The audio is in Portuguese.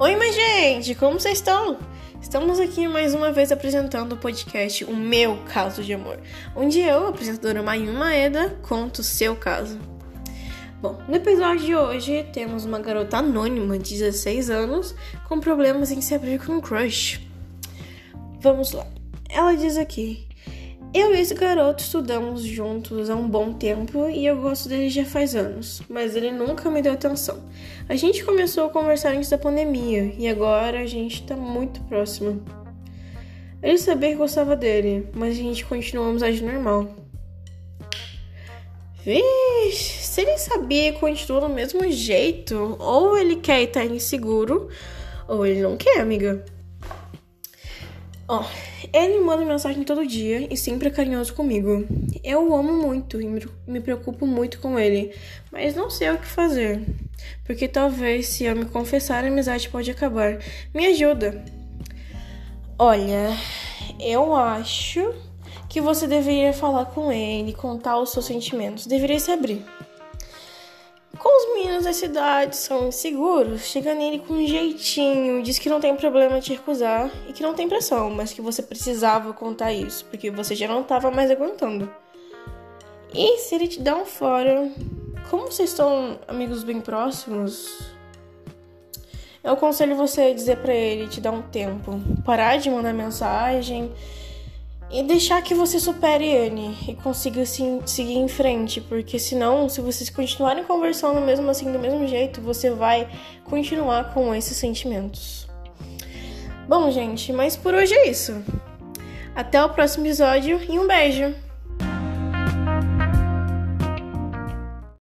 Oi, minha gente, como vocês estão? Estamos aqui mais uma vez apresentando o podcast O Meu Caso de Amor, onde eu, apresentadora Mayumi Maeda, conto o seu caso. Bom, no episódio de hoje temos uma garota anônima de 16 anos com problemas em se abrir com um crush. Vamos lá. Ela diz aqui: eu e esse garoto estudamos juntos há um bom tempo e eu gosto dele já faz anos, mas ele nunca me deu atenção. A gente começou a conversar antes da pandemia e agora a gente tá muito próximo. Ele sabia que gostava dele, mas a gente continua a amizade normal. Vixe, se ele sabia e continua do mesmo jeito, ou ele quer estar inseguro, ou ele não quer, amiga. Ó, oh, ele manda mensagem todo dia e sempre é carinhoso comigo. Eu o amo muito e me preocupo muito com ele, mas não sei o que fazer. Porque talvez se eu me confessar, a amizade pode acabar. Me ajuda. Olha, eu acho que você deveria falar com ele, contar os seus sentimentos, deveria se abrir. Com os meninos da cidade são inseguros, chega nele com um jeitinho, diz que não tem problema te recusar e que não tem pressão, mas que você precisava contar isso, porque você já não estava mais aguentando. E se ele te dá um fora, como vocês estão amigos bem próximos, eu aconselho você dizer para ele te dar um tempo, parar de mandar mensagem e deixar que você supere ele e consiga assim, seguir em frente, porque senão, se vocês continuarem conversando mesmo assim do mesmo jeito, você vai continuar com esses sentimentos. Bom, gente, mas por hoje é isso. Até o próximo episódio e um beijo!